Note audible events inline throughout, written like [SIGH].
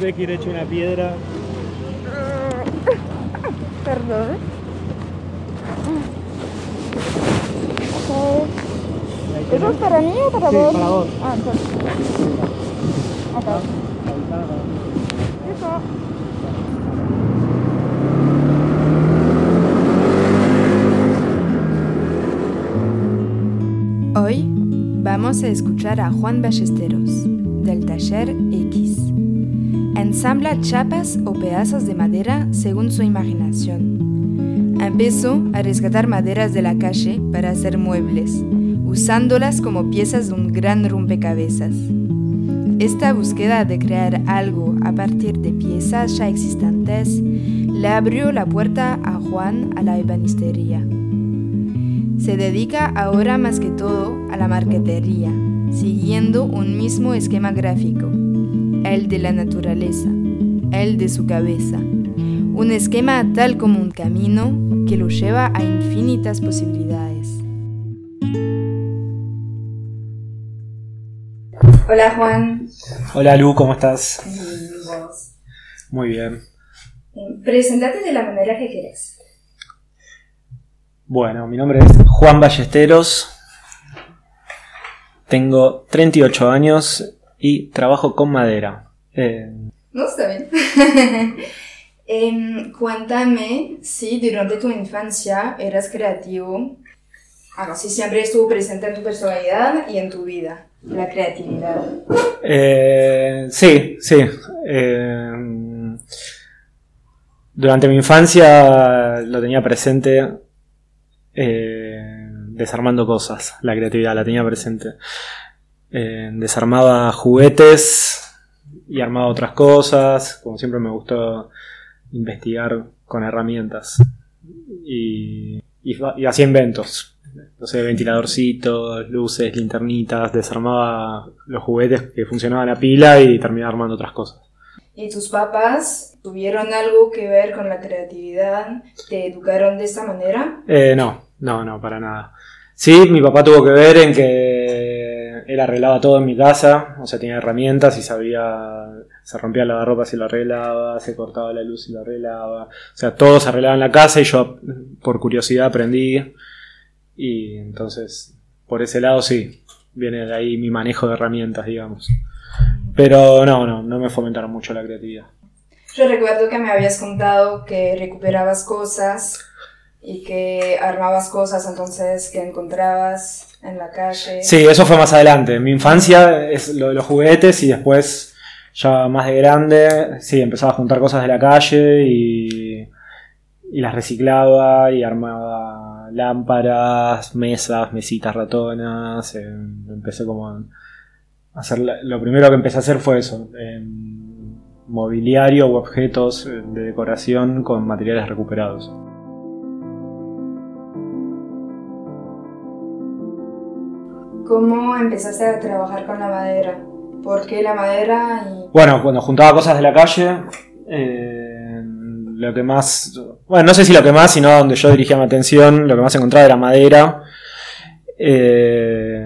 Tenés que ir hecho una piedra. Perdón. Ok. Ahí ¿Eso es para mí o para Sí, vos? para vos. Ah, entonces. Avisada. Eso. Hoy vamos a escuchar a Juan Ballesteros, del taller X. Ensambla chapas o pedazos de madera según su imaginación. Empezó a rescatar maderas de la calle para hacer muebles, usándolas como piezas de un gran rompecabezas. Esta búsqueda de crear algo a partir de piezas ya existentes le abrió la puerta a Juan a la ebanistería. Se dedica ahora más que todo a la marquetería, siguiendo un mismo esquema gráfico, el de la naturaleza, el de su cabeza, un esquema tal como un camino que lo lleva a infinitas posibilidades. Hola Juan. Hola Lu, ¿cómo estás? Muy bien. Presentate de la manera que quieras. Bueno, mi nombre es Juan Ballesteros. Tengo 38 años y trabajo con madera. Eh, No está bien. [LAUGHS] Em, cuéntame si durante tu infancia eras creativo, ah, si siempre estuvo presente en tu personalidad y en tu vida, la creatividad. eh, sí, sí. Eh, durante mi infancia lo tenía presente eh, desarmando cosas. La creatividad la tenía presente. Eh, desarmaba juguetes y armaba otras cosas. Como siempre me gustó investigar con herramientas. Y, y, y hacía inventos. No sé, ventiladorcitos, luces, linternitas. Desarmaba los juguetes que funcionaban a pila y terminaba armando otras cosas. ¿Y tus papás tuvieron algo que ver con la creatividad? ¿Te educaron de esta manera? Eh, no, no, no, para nada. Sí, mi papá tuvo que ver en que él arreglaba todo en mi casa, o sea, tenía herramientas y sabía, se rompía la ropa si lo arreglaba, se cortaba la luz y lo arreglaba, o sea, todo se arreglaba en la casa y yo por curiosidad aprendí y entonces, por ese lado sí, viene de ahí mi manejo de herramientas, digamos. Pero no, no, no me fomentaron mucho la creatividad. Yo recuerdo que me habías contado que recuperabas cosas y que armabas cosas entonces que encontrabas en la calle. Sí, eso fue más adelante. En mi infancia es lo de los juguetes y después, ya más de grande, sí, empezaba a juntar cosas de la calle y, las reciclaba y armaba lámparas, mesas, mesitas ratonas. eh, empecé como a hacer. Lo primero que empecé a hacer fue eso. eh, mobiliario u objetos eh, de decoración con materiales recuperados. ¿Cómo empezaste a trabajar con la madera? ¿Por qué la madera? Bueno, cuando juntaba cosas de la calle, eh, lo que más, bueno, no sé si lo que más, sino donde yo dirigía mi atención, lo que más encontraba era madera. eh,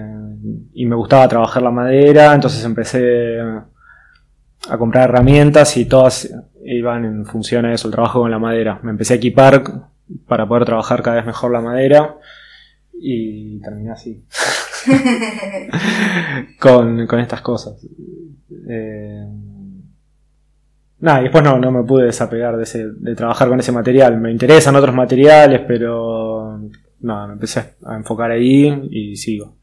y me gustaba trabajar la madera, entonces empecé a comprar herramientas y todas iban en función a eso, el trabajo con la madera. Me empecé a equipar para poder trabajar cada vez mejor la madera y terminé así. [LAUGHS] [LAUGHS] con, con estas cosas. Eh, nada, y después no, no me pude desapegar de, ese, de trabajar con ese material. Me interesan otros materiales, pero no, me empecé a enfocar ahí y sigo.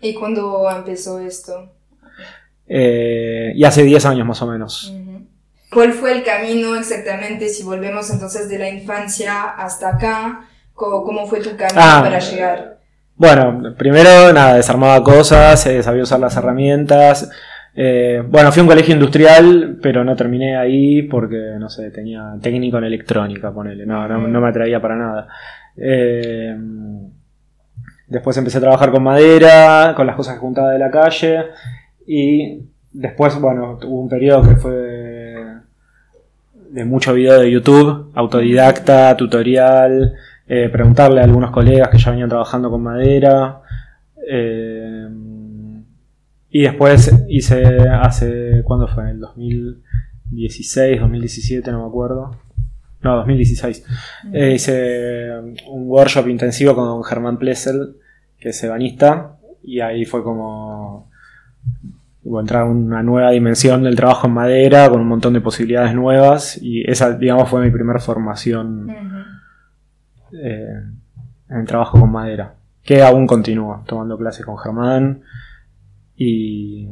¿Y cuándo empezó esto? Eh, y hace 10 años más o menos. ¿Cuál fue el camino exactamente, si volvemos entonces de la infancia hasta acá? ¿Cómo, cómo fue tu camino Ah. para llegar? Bueno, primero nada, desarmaba cosas, eh, sabía usar las herramientas. Eh, bueno, fui a un colegio industrial, pero no terminé ahí porque, no sé, tenía técnico en electrónica, ponele. No, no, me atraía para nada. Eh, después empecé a trabajar con madera, con las cosas que juntaba de la calle. Y después, bueno, hubo un periodo que fue de mucho video de YouTube, autodidacta, tutorial, eh, preguntarle a algunos colegas que ya venían trabajando con madera. eh, y después hice hace, ¿cuándo fue? En el 2016, 2017, no me acuerdo. No, 2016. Eh, hice un workshop intensivo con Germán Plessel, que es ebanista, y ahí fue como a una nueva dimensión del trabajo en madera, con un montón de posibilidades nuevas, y esa, digamos, fue mi primera formación. Eh, en trabajo con madera, que aún continúa, tomando clases con Germán, y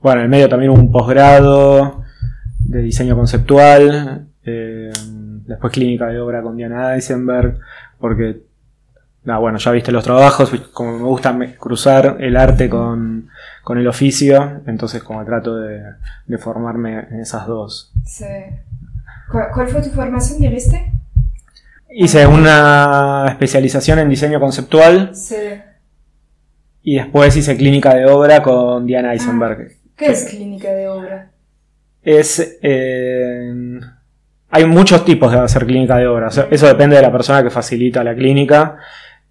bueno, en el medio también hubo un posgrado de diseño conceptual, eh, después clínica de obra con Diana Eisenberg, porque, ah, bueno, ya viste los trabajos, como me gusta cruzar el arte con, con el oficio, entonces como trato de, formarme en esas dos. Sí. ¿Cuál, cuál fue tu formación, dijiste? Hice una especialización en diseño conceptual Sí. y después hice clínica de obra con Diana Eisenberg. ¿Qué es clínica de obra? Es. eh, hay muchos tipos de hacer clínica de obra. O sea, eso depende de la persona que facilita la clínica.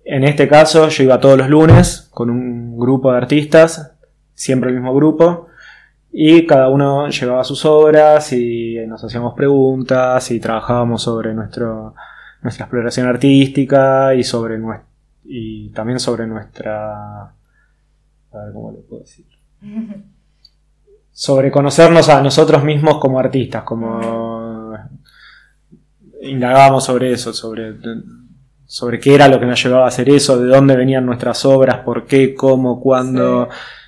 En este caso, yo iba todos los lunes con un grupo de artistas, siempre el mismo grupo, y cada uno llevaba sus obras y nos hacíamos preguntas y trabajábamos sobre nuestro, nuestra exploración artística y sobre y también sobre nuestra. A ver cómo le puedo decir [LAUGHS] sobre conocernos a nosotros mismos como artistas, como indagábamos sobre eso, sobre, sobre qué era lo que nos llevaba a hacer eso, de dónde venían nuestras obras, por qué, cómo, cuándo,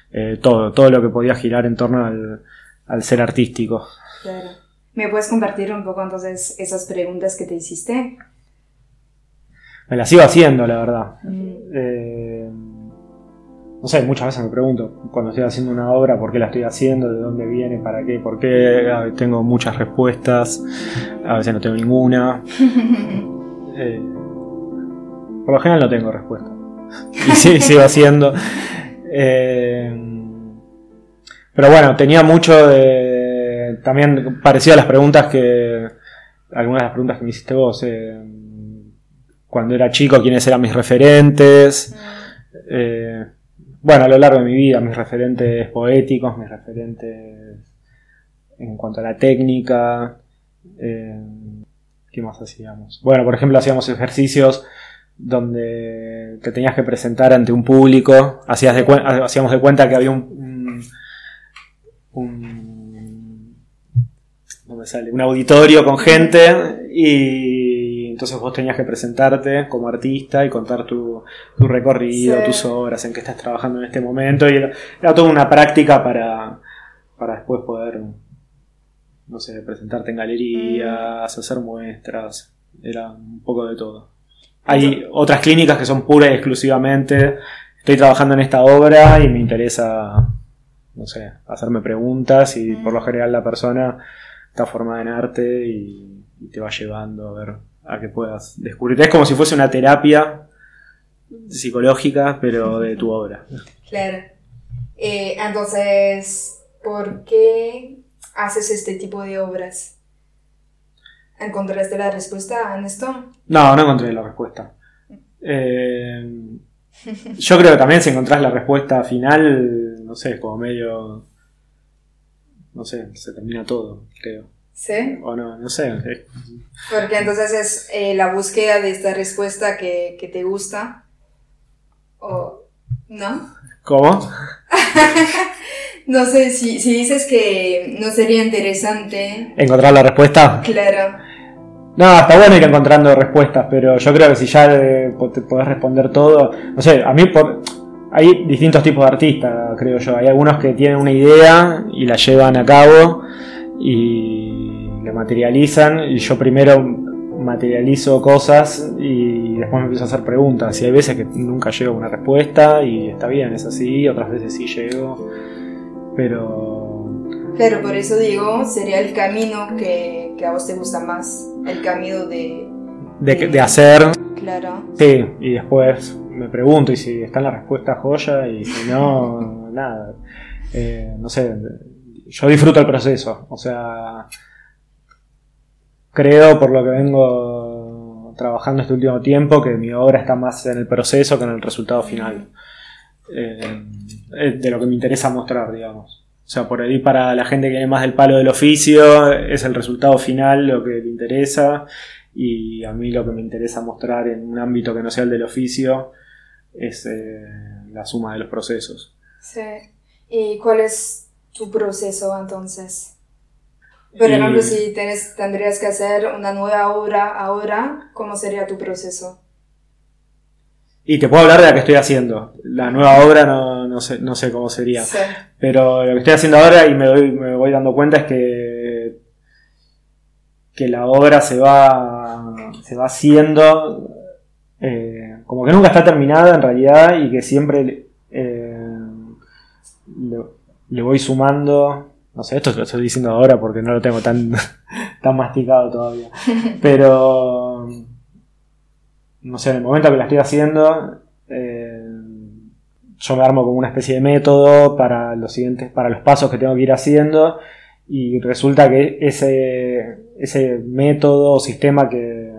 eh, todo, todo lo que podía girar en torno al, al ser artístico. Claro. ¿Me puedes compartir un poco entonces esas preguntas que te hiciste? Me las iba haciendo, la verdad. Mm. Eh, no sé, muchas veces me pregunto cuando estoy haciendo una obra por qué la estoy haciendo, de dónde viene, para qué, por qué. A veces Tengo muchas respuestas, a veces no tengo ninguna. [LAUGHS] Eh, por lo general no tengo respuesta. Y sí, sigo haciendo. Eh, pero bueno, tenía mucho de. También parecido a las preguntas que. Algunas de las preguntas que me hiciste vos. eh, cuando era chico, quiénes eran mis referentes. Eh, bueno, a lo largo de mi vida, mis referentes poéticos, mis referentes en cuanto a la técnica. eh, ¿Qué más hacíamos? Bueno, por ejemplo, hacíamos ejercicios donde te tenías que presentar ante un público. Hacías de hacíamos de cuenta que había un. un, un- no me sale, un auditorio con gente y entonces vos tenías que presentarte como artista y contar tu, tu recorrido, Sí. tus obras, en qué estás trabajando en este momento y era, era toda una práctica para, para después poder, no sé, presentarte en galerías, hacer muestras, era un poco de todo. Hay otras clínicas que son puras y exclusivamente, estoy trabajando en esta obra y me interesa, no sé, hacerme preguntas y por lo general la persona está formada en arte y, y te va llevando a ver a que puedas descubrir. Es como si fuese una terapia psicológica, pero de tu obra. Claro. Eh, entonces, ¿por qué haces este tipo de obras? ¿Encontraste la respuesta en esto? No, no encontré la respuesta. Eh, yo creo que también si encontrás la respuesta final, no sé, es como medio... No sé, se termina todo, creo. Sí. O no, no sé. Porque entonces es eh, la búsqueda de esta respuesta que, que te gusta. O, ¿No? ¿Cómo? [LAUGHS] No sé, si, si dices que no sería interesante, ¿Encontrar la respuesta? claro. No, está bueno ir encontrando respuestas, pero yo creo que si ya te podés responder todo, no sé, a mí por, hay distintos tipos de artistas, creo yo. Hay algunos que tienen una idea y la llevan a cabo y la materializan y yo primero materializo cosas y después me empiezo a hacer preguntas y hay veces que nunca llego a una respuesta y está bien, es así, otras veces sí llego, pero Claro, por eso digo, sería el camino que, que a vos te gusta más. El camino de... de, de hacer Claro. Sí, y después me pregunto y si está en la respuesta joya y si no, [LAUGHS] nada. Eh, no sé, yo disfruto el proceso, o sea, creo por lo que vengo trabajando este último tiempo que mi obra está más en el proceso que en el resultado final. Eh, de lo que me interesa mostrar, digamos. O sea, por ahí para la gente que viene más del palo del oficio es el resultado final lo que le interesa y a mí lo que me interesa mostrar en un ámbito que no sea el del oficio es eh, la suma de los procesos. Sí. ¿Y cuál es tu proceso entonces? Por ejemplo, si tenés, tendrías que hacer una nueva obra ahora, ¿cómo sería tu proceso? Y te puedo hablar de la que estoy haciendo. La nueva obra no, no sé, no sé cómo sería. Sí. Pero lo que estoy haciendo ahora y me, doy- me voy dando cuenta es que, que la obra se va, se va haciendo eh, como que nunca está terminada en realidad y que siempre eh, le voy sumando. No sé, esto lo estoy diciendo ahora porque no lo tengo tan, [LAUGHS] tan masticado todavía. [LAUGHS] Pero no sé, en el momento que la estoy haciendo, eh, yo me armo como una especie de método para los siguientes, para los pasos que tengo que ir haciendo, y resulta que ese, ese método o sistema que, que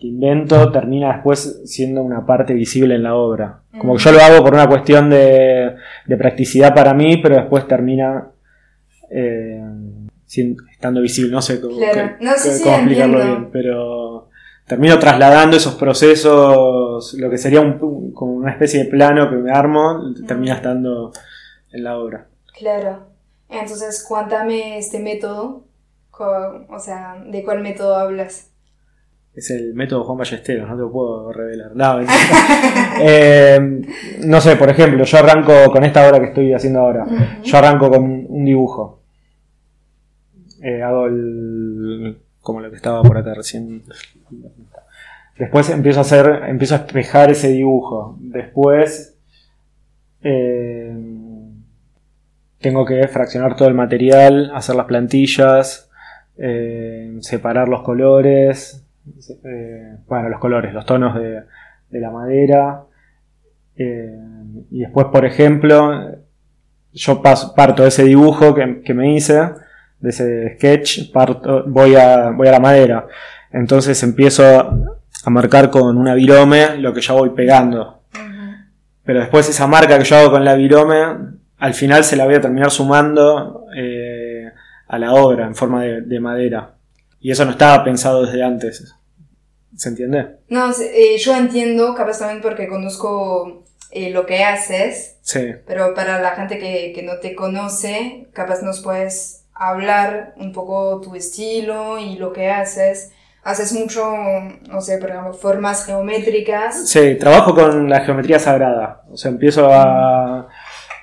invento termina después siendo una parte visible en la obra. Como que yo lo hago por una cuestión de, de practicidad para mí, pero después termina eh, sin- estando visible. No sé cómo, Claro. qué- No, sí, qué- sí, cómo explicarlo entiendo. bien, pero termino trasladando esos procesos, lo que sería un, como una especie de plano que me armo, termina estando en la obra. Claro. Entonces, cuéntame este método. O sea, ¿de cuál método hablas? Es el método Juan Ballesteros, no te lo puedo revelar. No. [LAUGHS] Eh, no sé, por ejemplo, yo arranco con esta obra que estoy haciendo ahora. Yo arranco con un dibujo. Eh, hago el. como lo que estaba por acá recién. Después empiezo a hacer. empiezo a espejar ese dibujo. Después. eh, tengo que fraccionar todo el material, hacer las plantillas, eh, separar los colores, eh, bueno, los colores, los tonos de, de la madera. eh, y después, por ejemplo, yo paso- parto de ese dibujo que, que me hice, de ese sketch, parto, voy, a, voy a la madera. Entonces empiezo a marcar con una virome lo que yo voy pegando. Pero después esa marca que yo hago con la virome, al final se la voy a terminar sumando eh, a la obra en forma de, de madera. Y eso no estaba pensado desde antes. ¿Se entiende? No, eh, yo entiendo, capaz también porque conozco eh, lo que haces, Sí. pero para la gente que, que no te conoce, capaz nos puedes hablar un poco tu estilo y lo que haces. Haces mucho, no sé, por ejemplo, formas geométricas. Sí, trabajo con la geometría sagrada. O sea, empiezo a.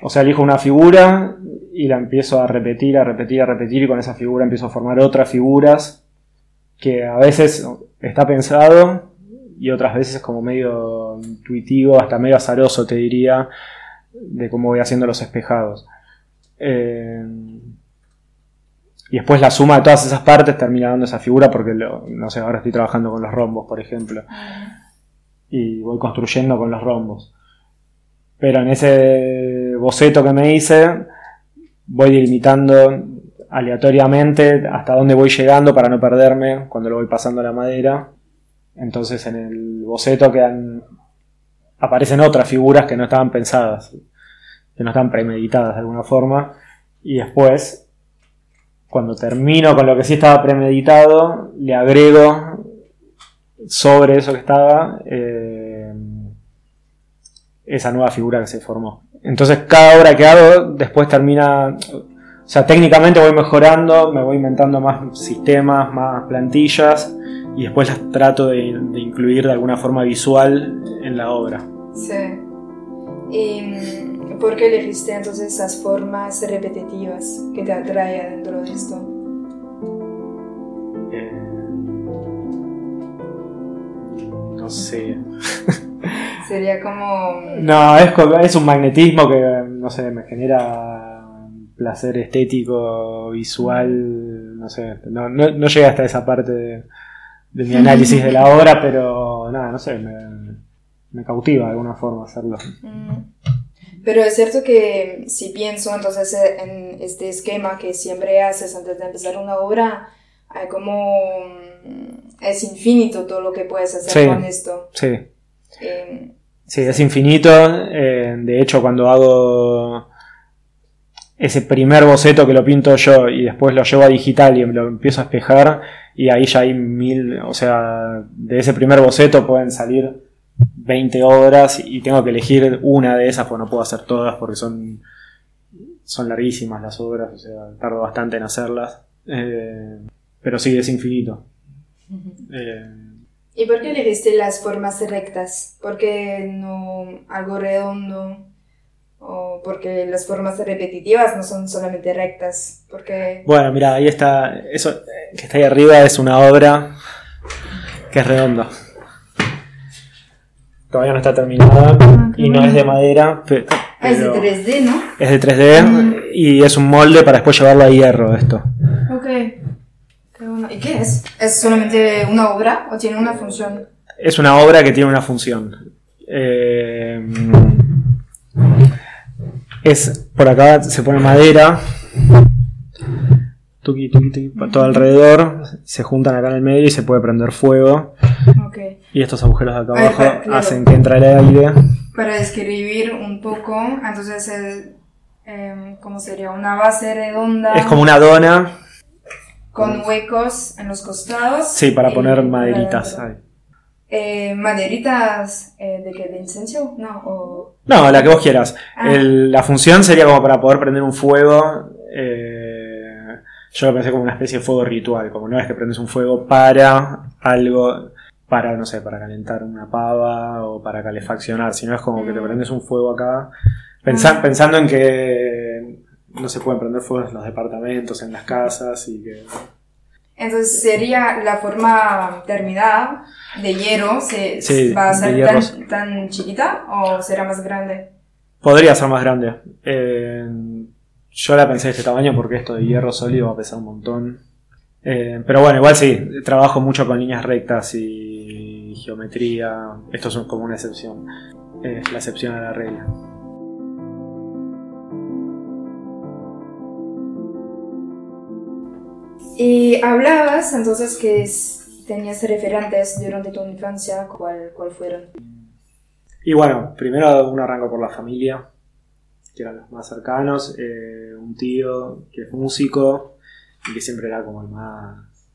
O sea, elijo una figura y la empiezo a repetir, a repetir, a repetir, y con esa figura empiezo a formar otras figuras que a veces está pensado y otras veces es como medio intuitivo, hasta medio azaroso, te diría, de cómo voy haciendo los espejados. Eh, y después la suma de todas esas partes termina dando esa figura porque, no sé, ahora estoy trabajando con los rombos, por ejemplo y voy construyendo con los rombos. Pero en ese boceto que me hice, voy delimitando aleatoriamente hasta dónde voy llegando para no perderme cuando lo voy pasando a la madera. Entonces en el boceto quedan, aparecen otras figuras que no estaban pensadas, que no estaban premeditadas de alguna forma. Y después, cuando termino con lo que sí estaba premeditado, le agrego sobre eso que estaba, eh, esa nueva figura que se formó. Entonces cada obra que hago después termina, o sea, técnicamente voy mejorando, me voy inventando más sistemas, más plantillas y después las trato de, de incluir de alguna forma visual en la obra. Sí. ¿Y por qué elegiste entonces esas formas repetitivas que te atraen dentro de esto? Eh, no sé. Sería como... No, es un magnetismo que, no sé, me genera placer estético, visual, no sé, no, no, no llega hasta esa parte de, de mi análisis de la [LAUGHS] obra, pero nada, no sé, me, me cautiva de alguna forma hacerlo. Mm. Pero es cierto que si pienso entonces en este esquema que siempre haces antes de empezar una obra, hay como... mm, Es infinito todo lo que puedes hacer Sí. con esto. Sí, Eh, sí, es infinito, eh, de hecho cuando hago ese primer boceto que lo pinto yo y después lo llevo a digital y me lo empiezo a espejar y ahí ya hay mil, o sea, de ese primer boceto pueden salir 20 obras y tengo que elegir una de esas, pues no puedo hacer todas porque son, son larguísimas las obras, o sea, tardo bastante en hacerlas. Eh, pero sí, es infinito. Eh, ¿Y por qué elegiste las formas rectas? ¿Por qué no algo redondo? ¿O porque las formas repetitivas no son solamente rectas? Porque... Bueno, mira, ahí está. Eso que está ahí arriba es una obra que es redonda. Todavía no está terminada Ah, y no es de madera, Ah, es de pero 3D, ¿no? es de 3D y es un molde para después llevarlo a hierro esto. Ok. Qué bueno. ¿Y qué es? ¿Es solamente una obra o tiene una función? Es una obra que tiene una función. Eh, es por acá se pone madera. Tuki, tuki, pa- todo alrededor. Se juntan acá en el medio y se puede prender fuego. Y estos agujeros de acá ver, abajo claro. hacen que entre el aire. Para describir un poco, entonces, el, em, ¿cómo sería? Una base redonda Es como una dona. con huecos en los costados. Sí, para poner maderitas. ahí. Eh, ¿Maderitas eh, de qué? ¿De incenso? No, o... No, la que vos quieras. Ah. El- la función sería como para poder prender un fuego. eh, yo lo pensé como una especie de fuego ritual. Como no es que prendes un fuego para algo. Para, no sé, para calentar una pava o para calefaccionar. Sino es como que te Mm. prendes un fuego acá. pensa- Ah. Pensando en que no se pueden prender fuegos en los departamentos, en las casas y que. Entonces sería la forma terminada de hierro, se, Sí, ¿va a ser tan chiquita o será más grande? Podría ser más grande. Eh, yo la pensé de este tamaño porque esto de hierro sólido va a pesar un montón. Eh, pero bueno, igual sí, trabajo mucho con líneas rectas y geometría. Esto es como una excepción. Es la excepción a la regla. Y hablabas entonces que tenías referentes durante tu infancia, ¿cuál, cuál fueron? Y bueno, primero uno arranca por la familia, que eran los más cercanos. eh, un tío que es músico y que siempre era como el más,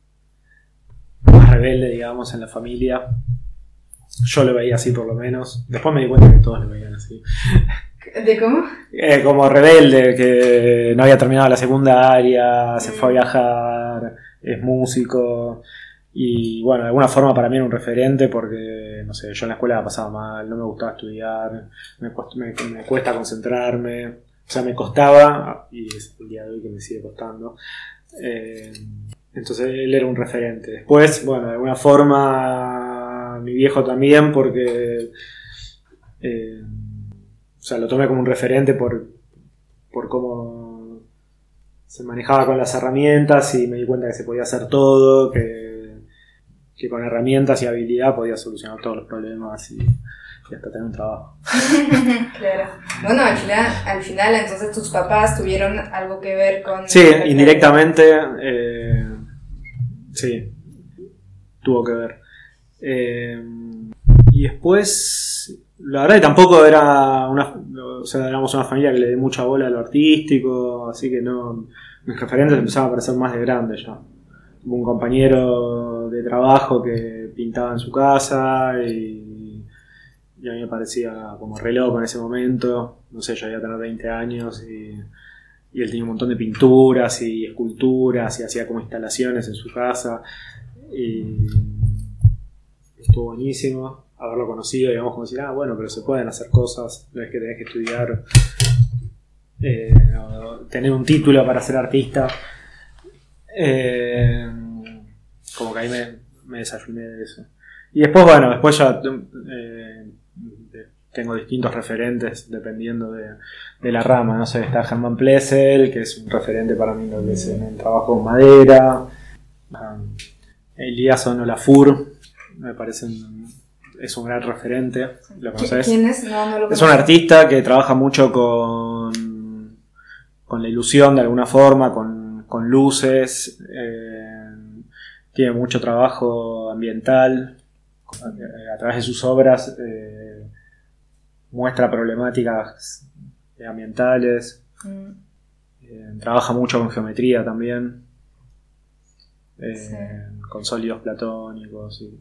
más rebelde, digamos, en la familia. Yo lo veía así por lo menos. Después me di cuenta que todos lo veían así. [LAUGHS] ¿De cómo? Eh, como rebelde, que no había terminado la secundaria, se fue a viajar, es músico. Y bueno, de alguna forma para mí era un referente porque, no sé, yo en la escuela la pasaba mal, no me gustaba estudiar, me, cuest- me- me cuesta concentrarme, o sea, me costaba, y es el día de hoy que me sigue costando. Eh, entonces él era un referente. Después, bueno, de alguna forma mi viejo también porque... eh, o sea, lo tomé como un referente por, por cómo se manejaba con las herramientas y me di cuenta que se podía hacer todo, que, que con herramientas y habilidad podía solucionar todos los problemas y, y hasta tener un trabajo. [LAUGHS] Claro. Bueno, al final, al final entonces tus papás tuvieron algo que ver con... Sí, indirectamente, eh, sí, tuvo que ver. Eh, y después, la verdad que tampoco era una, o sea, éramos una familia que le dé mucha bola a lo artístico, así que no, mis referentes empezaban a parecer más de grandes ya. Tuve un compañero de trabajo que pintaba en su casa y, y a mí me parecía como re loco en ese momento. No sé, yo había tener 20 años y, y él tenía un montón de pinturas y esculturas y hacía como instalaciones en su casa. Y estuvo buenísimo haberlo conocido, digamos, como decir, ah, bueno, pero se pueden hacer cosas, no es que tenés que estudiar, eh, tener un título para ser artista. Eh, como que ahí me, me desayuné de eso. Y después, bueno, después ya eh, tengo distintos referentes dependiendo de, la rama. No sé, está Germán Plessel, que es un referente para mí lo que es en el trabajo con madera. Um, Elías Onolafur, me parece un, es un gran referente. ¿Lo conoces? ¿Quién es? No, no lo Es un artista que trabaja mucho con, con la ilusión de alguna forma, con, con luces, eh, tiene mucho trabajo ambiental, eh, a través de sus obras eh, muestra problemáticas ambientales, Mm, eh, trabaja mucho con geometría también, Sí. con sólidos platónicos. Y,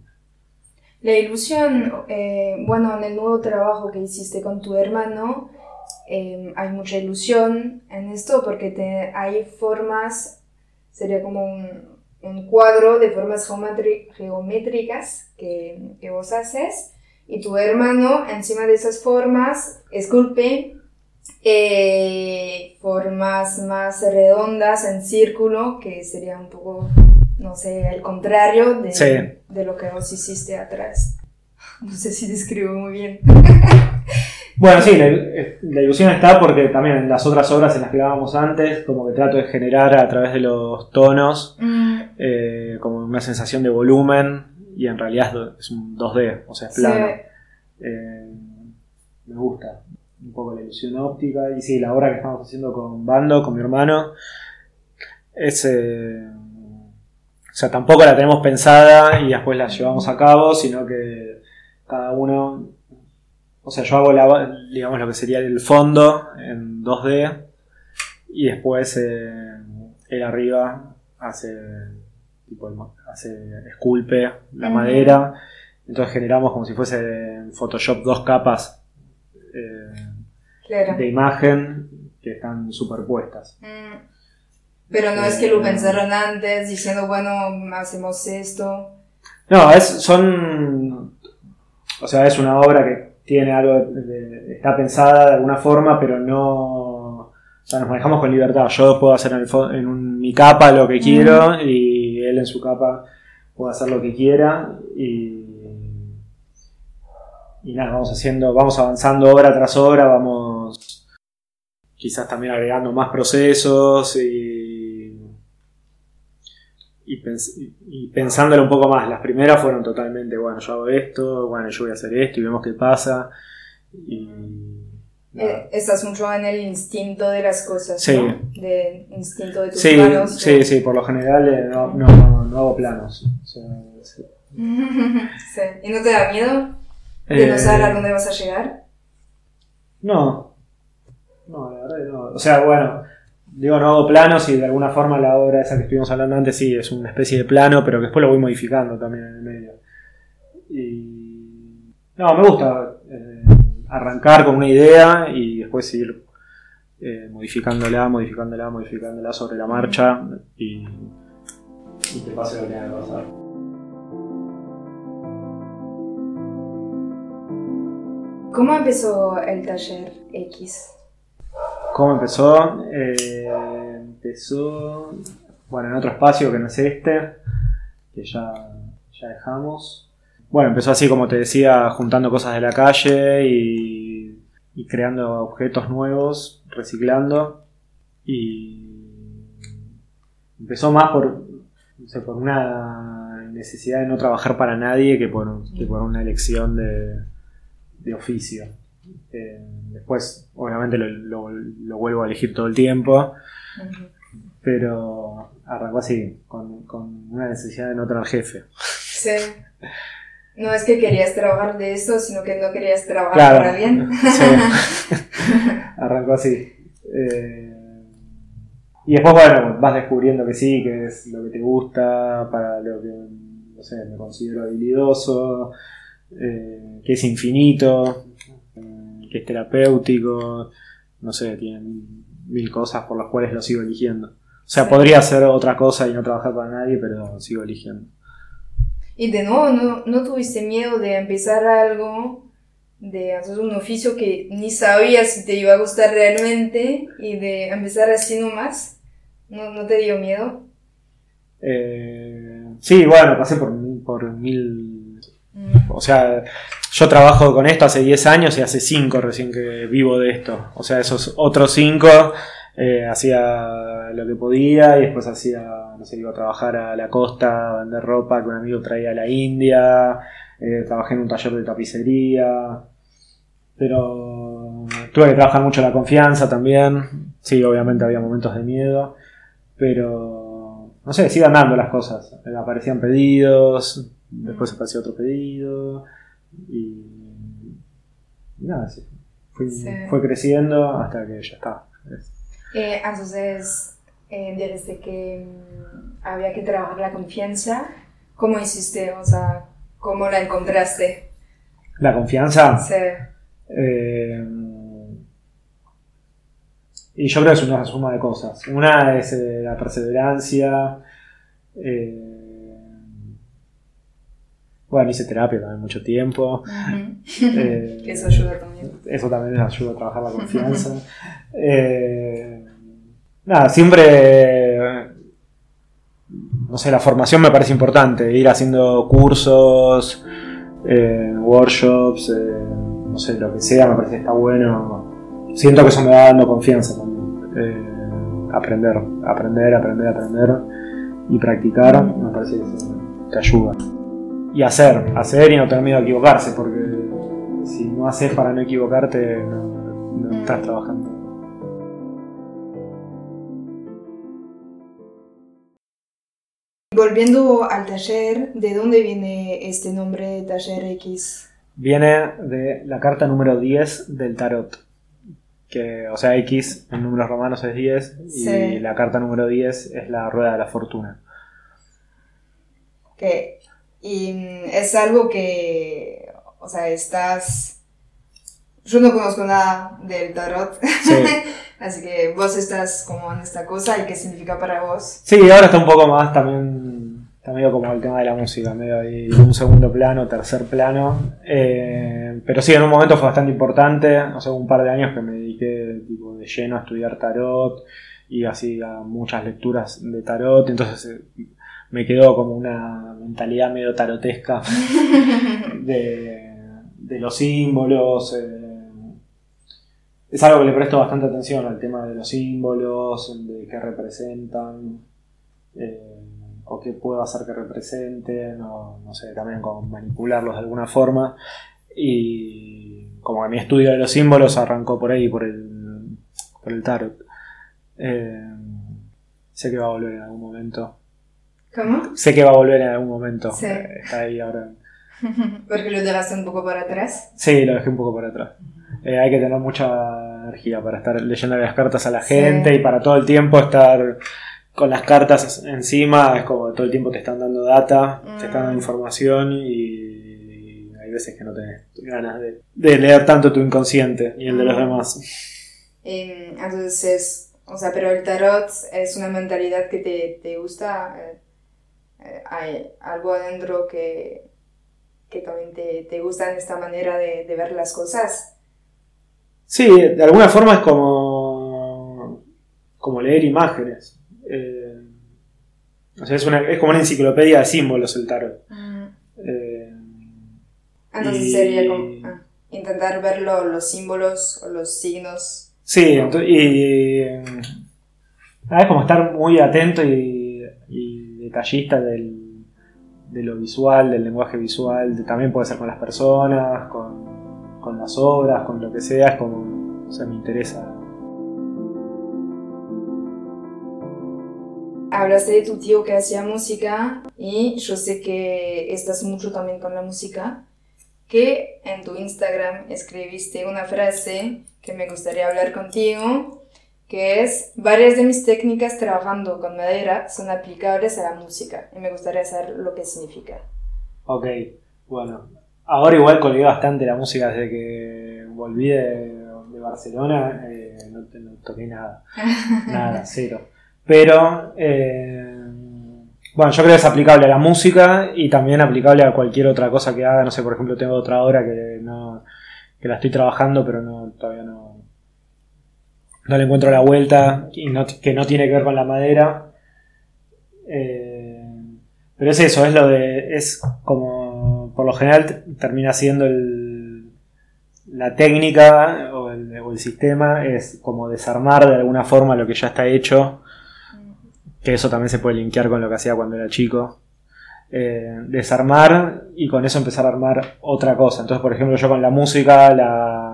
La ilusión, eh, bueno, en el nuevo trabajo que hiciste con tu hermano, eh, hay mucha ilusión en esto porque hay formas, sería como un, cuadro de formas geométricas que, que vos haces y tu hermano encima de esas formas esculpe eh, formas más redondas en círculo, que sería un poco, no sé, el contrario de, Sí. de lo que vos hiciste atrás. No sé si describo muy bien. [LAUGHS] Bueno, sí, la, la ilusión está porque también en las otras obras en las que hablábamos antes, como que trato de generar a través de los tonos Mm, eh, como una sensación de volumen y en realidad es un 2D, o sea, es sí. plano. Eh, me gusta un poco la ilusión óptica y sí, la obra que estamos haciendo con Bando, con mi hermano, es... eh, sea, tampoco la tenemos pensada y después la llevamos a cabo, sino que cada uno o sea, yo hago la, digamos lo que sería el fondo en 2D y después eh, él arriba hace tipo hace esculpe la madera. Entonces generamos como si fuese en Photoshop dos capas eh, Claro. de imagen que están superpuestas. Mm, Pero no es que lo pensaron antes diciendo, bueno, hacemos esto. No, es, son. O sea, es una obra que tiene algo. de- está pensada de alguna forma, pero no. O sea, nos manejamos con libertad. Yo puedo hacer en, el en un- mi capa lo que quiero y él en su capa puede hacer lo que quiera. Y. Y nada, vamos haciendo. Vamos avanzando obra tras obra, vamos. Quizás también agregando más procesos y y, pens- y- y pensándolo un poco más. Las primeras fueron totalmente, bueno, yo hago esto, bueno, yo voy a hacer esto y vemos qué pasa. Y. Eh, estás mucho en el instinto de las cosas, Sí. ¿no? De instinto de tus sí, manos. sí, sí, por lo general eh, no, no, no hago planos. O sea, sí. [LAUGHS] Sí. ¿Y no te da miedo de no Eh, saber a dónde vas a llegar? No, no, la verdad no. O sea, bueno, digo, no hago planos y de alguna forma la obra esa que estuvimos hablando antes sí es una especie de plano, pero que después lo voy modificando también en el medio. Y. No, me gusta eh, arrancar con una idea y después ir eh, modificándola, modificándola, modificándola sobre la marcha y, y que pase lo que tenga que pasar. ¿Cómo empezó el taller X? ¿Cómo empezó? Eh, empezó, bueno, en otro espacio que no es este, que ya, ya dejamos. Bueno, empezó así, como te decía, juntando cosas de la calle y, y creando objetos nuevos, reciclando. Y empezó más por, no sé, por una necesidad de no trabajar para nadie que por, que por una elección de, de oficio. Eh, después, obviamente, lo, lo- lo vuelvo a elegir todo el tiempo, pero arrancó así, con, con una necesidad de no tener jefe. Sí. No es que querías trabajar de esto, sino que no querías trabajar Claro. para alguien. Sí. [LAUGHS] arrancó así. Eh, y después, bueno, vas descubriendo que sí, que es lo que te gusta, para lo que, no sé, me considero habilidoso. eh, que es infinito, que es terapéutico, no sé, tiene mil cosas por las cuales lo sigo eligiendo. O sea, Sí. podría hacer otra cosa y no trabajar para nadie, pero sigo eligiendo. Y de nuevo, ¿no, no tuviste miedo de empezar algo, de hacer un oficio que ni sabías si te iba a gustar realmente y de empezar así nomás? ¿No, no te dio miedo? Eh, sí, bueno, pasé por, por mil... O sea, yo trabajo con esto hace 10 años y hace 5 recién que vivo de esto. O sea, esos otros 5 hacía lo que podía y después hacía, no sé, iba a trabajar a la costa, a vender ropa que un amigo traía a la India, eh, trabajé en un taller de tapicería, pero tuve que trabajar mucho la confianza también. Sí, obviamente había momentos de miedo, pero no sé, sigan dando las cosas. Eh, Aparecían pedidos, después apareció otro pedido y, y nada, sí. Fui- Sí. fue creciendo hasta que ya está. Es- Eh, entonces, eh, dijiste que mm, había que trabajar la confianza. ¿Cómo hiciste? O sea, ¿cómo la encontraste? La confianza. Sí. eh, y yo creo que es una suma de cosas. Una es eh, la perseverancia. eh, bueno, hice terapia también mucho tiempo. Eh, [LAUGHS] Eso ayuda también. Eso también ayuda a trabajar la confianza. [LAUGHS] Eh, nada, siempre. No sé, la formación me parece importante. Ir haciendo cursos, eh, workshops, no sé, lo que sea, me parece que está bueno. Siento que eso me va dando confianza también. Aprender, aprender, aprender, aprender y practicar, me parece que te ayuda. Y hacer, hacer y no tener miedo a equivocarse, porque si no haces para no equivocarte, no, no estás trabajando. Volviendo al taller, ¿de dónde viene este nombre de Taller X? Viene de la carta número 10 del tarot. Que, o sea, X en números romanos es 10 y la carta número 10 es la rueda de la fortuna. Que, y mm, es algo que, o sea, estás... Yo no conozco nada del tarot, Sí. [LAUGHS] así que vos estás como en esta cosa y qué significa para vos. Sí, ahora está un poco más también, está medio como el tema de la música, medio ahí un segundo plano, tercer plano. Eh, pero sí, en un momento fue bastante importante, o sea, un par de años que me dediqué tipo, de lleno a estudiar tarot y así a muchas lecturas de tarot, entonces eh, me quedó como una mentalidad medio tarotesca [LAUGHS] de, de los símbolos. eh, es algo que le presto bastante atención al tema de los símbolos, de qué representan, eh, o qué puedo hacer que representen, o no sé, también con manipularlos de alguna forma. Y como que mi estudio de los símbolos arrancó por ahí, por el, por el tarot. Eh, sé que va a volver en algún momento. ¿Cómo? Sé que va a volver en algún momento. Sí. Eh, Está ahí ahora. [LAUGHS] Porque lo dejaste un poco para atrás. Sí, lo dejé un poco por atrás. Eh, hay que tener mucha energía para estar leyendo las cartas a la Sí. gente y para todo el tiempo estar con las cartas encima. Es como todo el tiempo te están dando data, te están dando Mm. información y hay veces que no tenés ganas de, de leer tanto tu inconsciente y el de los Mm. demás. Eh, entonces, o sea, pero el tarot es una mentalidad que te, te gusta. eh, eh, hay algo adentro que, que también te, te gusta en esta manera de, de ver las cosas. Sí, de alguna forma es como, como leer imágenes. Eh, o sea, es, una, es como una enciclopedia de símbolos el tarot. Eh, Entonces Y- sería como ah, intentar ver lo- los símbolos o los signos. Sí, ento- y ah, es como estar muy atento y, y detallista del, de lo visual, del lenguaje visual, también puede ser con las personas, con, con las obras, con lo que sea, es como, o sea, me interesa. Hablaste de tu tío que hacía música y yo sé que estás mucho también con la música. Que en tu Instagram escribiste una frase que me gustaría hablar contigo, que es, varias de mis técnicas trabajando con madera son aplicables a la música y me gustaría saber lo que significa. Ok, bueno, ahora igual colgué bastante la música desde que volví de, de Barcelona, eh, no, no toqué nada, [LAUGHS] nada, cero. Pero, eh, bueno, yo creo que es aplicable a la música y también aplicable a cualquier otra cosa que haga, no sé, por ejemplo, tengo otra obra que no que la estoy trabajando, pero no todavía no no le encuentro la vuelta y no, que no tiene que ver con la madera. Eh, pero es eso, es lo de. Es como. Por lo general termina siendo el. La técnica o el, o el sistema es como desarmar de alguna forma lo que ya está hecho. Que eso también se puede linkear con lo que hacía cuando era chico. Eh, desarmar y con eso empezar a armar otra cosa. Entonces, por ejemplo, yo con la música, la,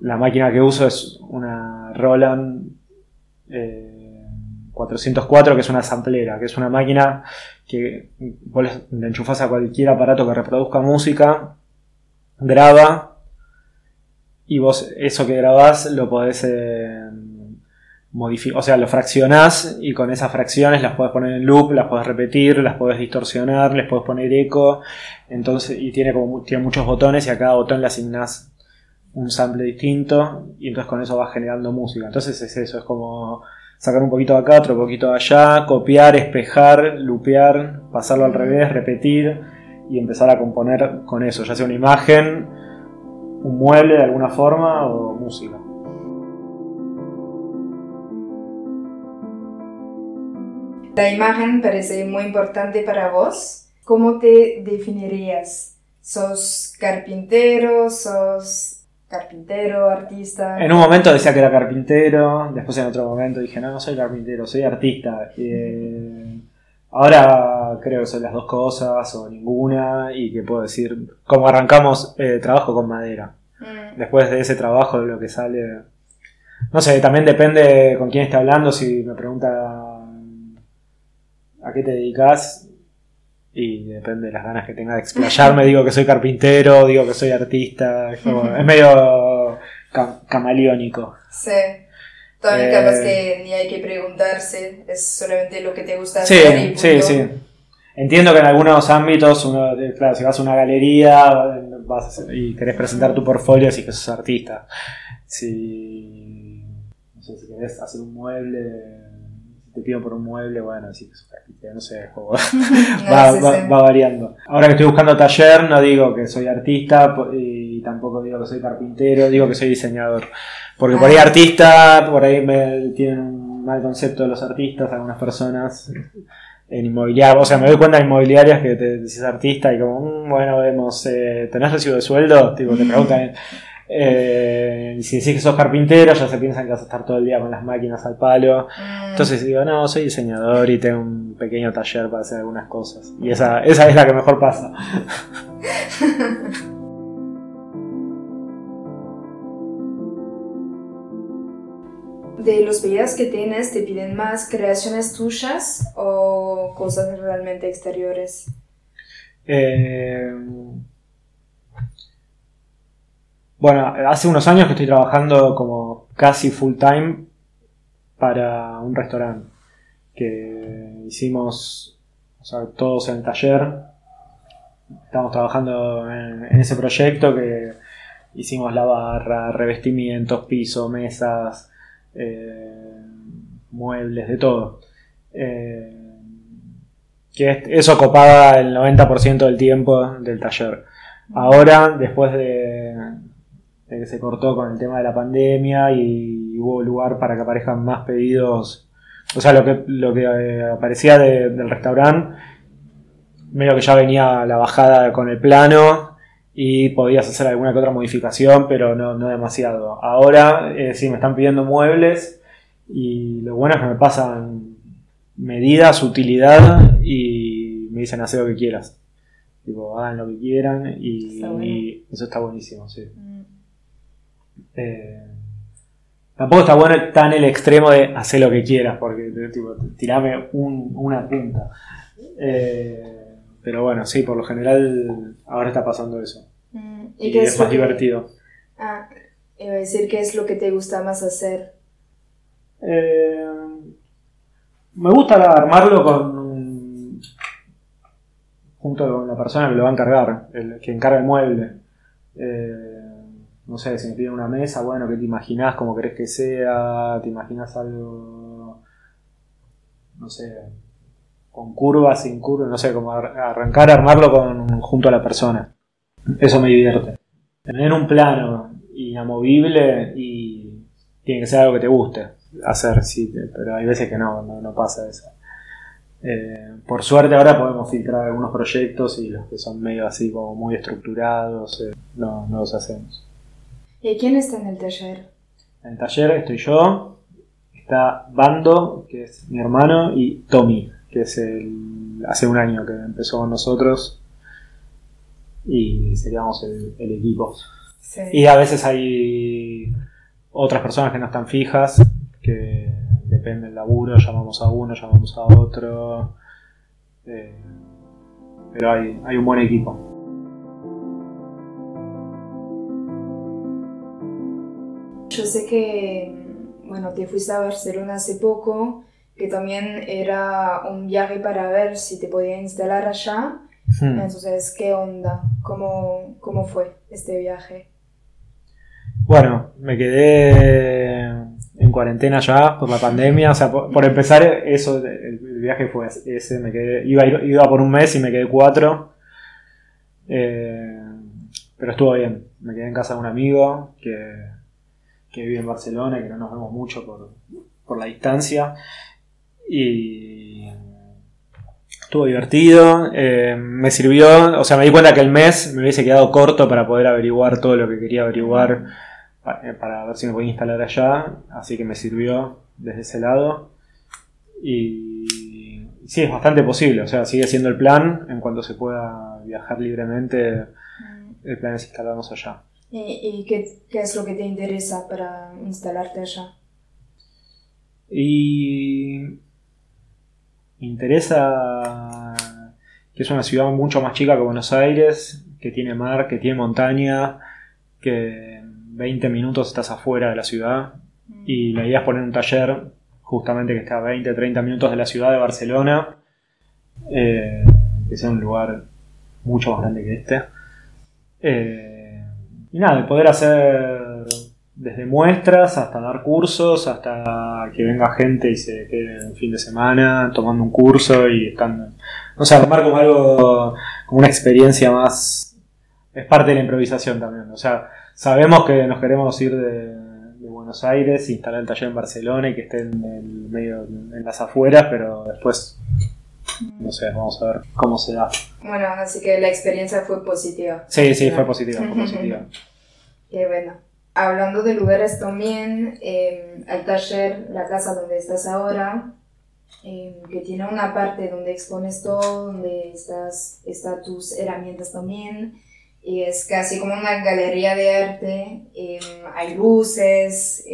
la máquina que uso es una Roland eh, 404, que es una samplera, que es una máquina que vos le- enchufás a cualquier aparato que reproduzca música, graba, y vos eso que grabás lo podés modificar, o sea, lo fraccionás y con esas fracciones las podés poner en loop, las podés repetir, las podés distorsionar, les podés poner eco, entonces, y tiene como tiene muchos botones y a cada botón le asignás un sample distinto y entonces con eso vas generando música. Entonces es eso, es como sacar un poquito de acá, otro poquito de allá, copiar, espejar, lupear, pasarlo al revés, repetir y empezar a componer con eso, ya sea una imagen, un mueble de alguna forma o música. La imagen parece muy importante para vos. ¿Cómo te definirías? ¿Sos carpintero? ¿Sos carpintero, artista? En un momento decía que era carpintero, después en otro momento dije, no, no soy carpintero, soy artista. Eh, ahora creo que soy las dos cosas o ninguna y que puedo decir, como arrancamos, eh, trabajo con madera. Mm, Después de ese trabajo, de lo que sale... No sé, también depende con quién esté hablando, si me pregunta a qué te dedicas y depende de las ganas que tenga de explayarme, digo que soy carpintero, digo que soy artista, es, como- es medio cam- camaleónico. Sí. También Eh, capaz que ni hay que preguntarse, es solamente lo que te gusta Sí, hacer y sí, sí. Entiendo que en algunos ámbitos, uno, claro, si vas a una galería vas y querés presentar tu portfolio, así que sos artista. Si, no sé, si querés hacer un mueble, si te pido por un mueble, bueno, así que sos artista, no sé, es como- No, va, sí, va- sí. va variando. Ahora que estoy buscando taller, no digo que soy artista y tampoco digo que soy carpintero, digo que soy diseñador. Porque por ahí Ah. artista, por ahí me tienen un mal concepto de los artistas, algunas personas en inmobiliaria, o sea, me doy cuenta en inmobiliarias que te decís artista y como, "Mm, bueno, vemos, eh, ¿tenés recibo de sueldo? Tipo, te preguntan, [LAUGHS] eh, y si decís que sos carpintero, ya se piensan que vas a estar todo el día con las máquinas al palo. Mm, Entonces digo, no, soy diseñador y tengo un pequeño taller para hacer algunas cosas. Y esa, esa es la que mejor pasa. [LAUGHS] De los videos que tienes, ¿te piden más creaciones tuyas o cosas realmente exteriores? Eh, bueno, hace unos años que estoy trabajando como casi full time para un restaurante que hicimos o sea, todos en el taller. Estamos trabajando en, ese proyecto que hicimos la barra, revestimientos, piso, mesas, eh, muebles, de todo. Eh, que es- eso copaba el 90% del tiempo del taller. Ahora, después de, que se cortó con el tema de la pandemia y hubo lugar para que aparezcan más pedidos, o sea, lo que, lo que eh, aparecía de- del restaurante, medio que ya venía la bajada con el plano y podías hacer alguna que otra modificación, pero no, no demasiado. Ahora eh, sí me están pidiendo muebles y lo bueno es que me pasan medidas, utilidad y me dicen hacer lo que quieras. Tipo, hagan lo que quieran y, y eso está buenísimo, sí. Eh, tampoco está bueno tan el extremo de hacer lo que quieras, porque tipo, tirame un- una punta. Eh, pero bueno, sí, por lo general ahora está pasando eso. mm. Y, qué es más que- divertido. Ah, iba a decir qué es lo que te gusta más hacer. Eh, me gusta armarlo con, junto con la persona que lo va a encargar, el que encarga el mueble. Eh, no sé, si me piden una mesa, bueno, ¿qué te imaginás? ¿Cómo querés que sea? ¿Te imaginas algo, no sé, con curvas, sin curvas? No sé, como ar- arrancar, armarlo con, junto a la persona. Eso me divierte. Tener un plano inamovible y tiene que ser algo que te guste hacer, sí, pero hay veces que no, no, no pasa eso. Eh, por suerte ahora podemos filtrar algunos proyectos y los que son medio así como muy estructurados, eh, no, no los hacemos. ¿Y quién está en el taller? En el taller estoy yo, está Bando, que es mi hermano, y Tommy, que es el hace un año que empezó con nosotros y seríamos el, el equipo. Sí. Y a veces hay otras personas que no están fijas, que depende del laburo, llamamos a uno, llamamos a otro. eh, pero hay, hay un buen equipo. Yo sé que, bueno, te fuiste a Barcelona hace poco, que también era un viaje para ver si te podía instalar allá. Hmm. Entonces, ¿qué onda? ¿Cómo, cómo fue este viaje? Bueno, me quedé en cuarentena ya por la pandemia. O sea, por, por empezar, eso, el, el viaje fue ese. Me quedé, iba, iba por un mes y me quedé cuatro. Eh, pero estuvo bien. Me quedé en casa de un amigo que, que vive en Barcelona y que no nos vemos mucho por, por la distancia. Y estuvo divertido. eh, me sirvió, o sea, me di cuenta que el mes me hubiese quedado corto para poder averiguar todo lo que quería averiguar eh, para ver si me podía instalar allá, así que me sirvió desde ese lado. Y sí, es bastante posible, o sea, sigue siendo el plan, en cuanto se pueda viajar libremente, el plan es instalarnos allá. ¿Y, y qué, qué es lo que te interesa para instalarte allá? Y me interesa que es una ciudad mucho más chica que Buenos Aires, que tiene mar, que tiene montaña, que en 20 minutos estás afuera de la ciudad. Y la idea es poner un taller justamente que está a 20, 30 minutos de la ciudad de Barcelona, eh, que sea un lugar mucho más grande que este. Eh, y nada, de poder hacer desde muestras hasta dar cursos, hasta que venga gente y se quede un fin de semana tomando un curso y estando. No sé, armar como algo, como una experiencia más. Es parte de la improvisación también. O sea, sabemos que nos queremos ir de, de Buenos Aires, instalar el taller en Barcelona y que esté en el medio, en las afueras, pero después, no sé, vamos a ver cómo se da. Bueno, así que la experiencia fue positiva. Sí, sí, fue positiva, fue positiva. [LAUGHS] Qué bueno. Hablando de lugares también, eh, el taller, la casa donde estás ahora, eh, que tiene una parte donde expones todo, donde estás, están tus herramientas también, y es casi como una galería de arte, eh, hay luces,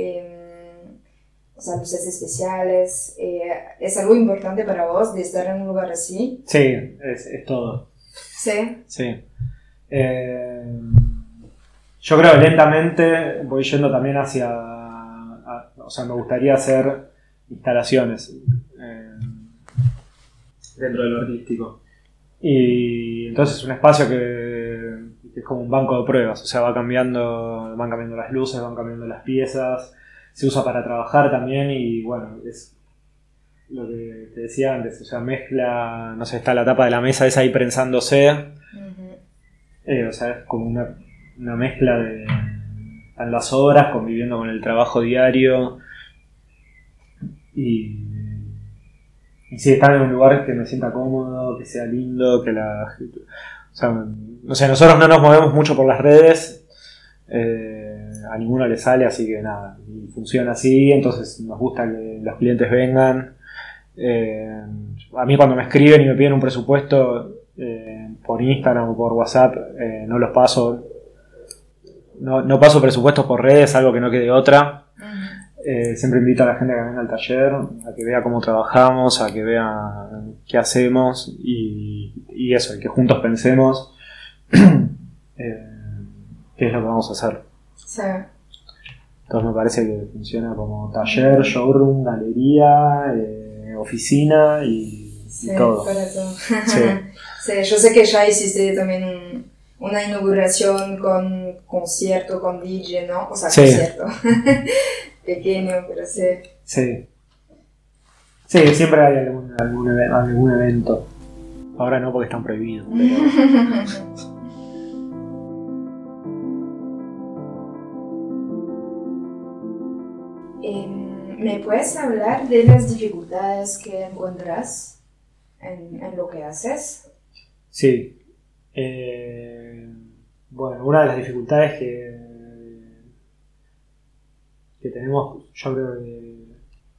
o sea, luces especiales, eh, ¿es algo importante para vos de estar en un lugar así? Sí, es, es todo. Sí. Sí. Eh, yo creo que lentamente voy yendo también hacia. a- o sea, me gustaría hacer instalaciones eh, dentro de lo artístico. Y entonces es un espacio que, que es como un banco de pruebas. O sea, va cambiando, van cambiando las luces, van cambiando las piezas. Se usa para trabajar también y bueno, es lo que te decía antes. O sea, mezcla, no sé, está la tapa de la mesa esa ahí prensándose. Eh, o sea, es como una, una mezcla de. Están las horas conviviendo con el trabajo diario. Y. Y sí, estar en un lugar que me sienta cómodo, que sea lindo, que la. O sea, no sé, nosotros no nos movemos mucho por las redes. eh, a ninguno le sale, así que nada. Y funciona así, entonces nos gusta que los clientes vengan. Eh, a mí cuando me escriben y me piden un presupuesto eh, por Instagram o por WhatsApp, eh, no los paso. No, no paso presupuestos por redes, algo que no quede otra. Eh, siempre invito a la gente a que venga al taller, a que vea cómo trabajamos, a que vea qué hacemos y, y eso, y que juntos pensemos [CLEARS THROAT] eh, qué es lo que vamos a hacer. Sí. Entonces me parece que funciona como taller, showroom, galería, eh, oficina y, todo. para todo. Sí. [LAUGHS] Sí, yo sé que ya hiciste también un- una inauguración con concierto, con DJ, ¿no? O sea, Sí. concierto. [LAUGHS] Pequeño, pero sí. Sí. Sí, siempre hay algún, algún, algún evento. Ahora no porque están prohibidos. pero- [LAUGHS] ¿Me puedes hablar de las dificultades que encuentras en, lo que haces? Sí. Eh, bueno, una de las dificultades que, que tenemos, yo creo que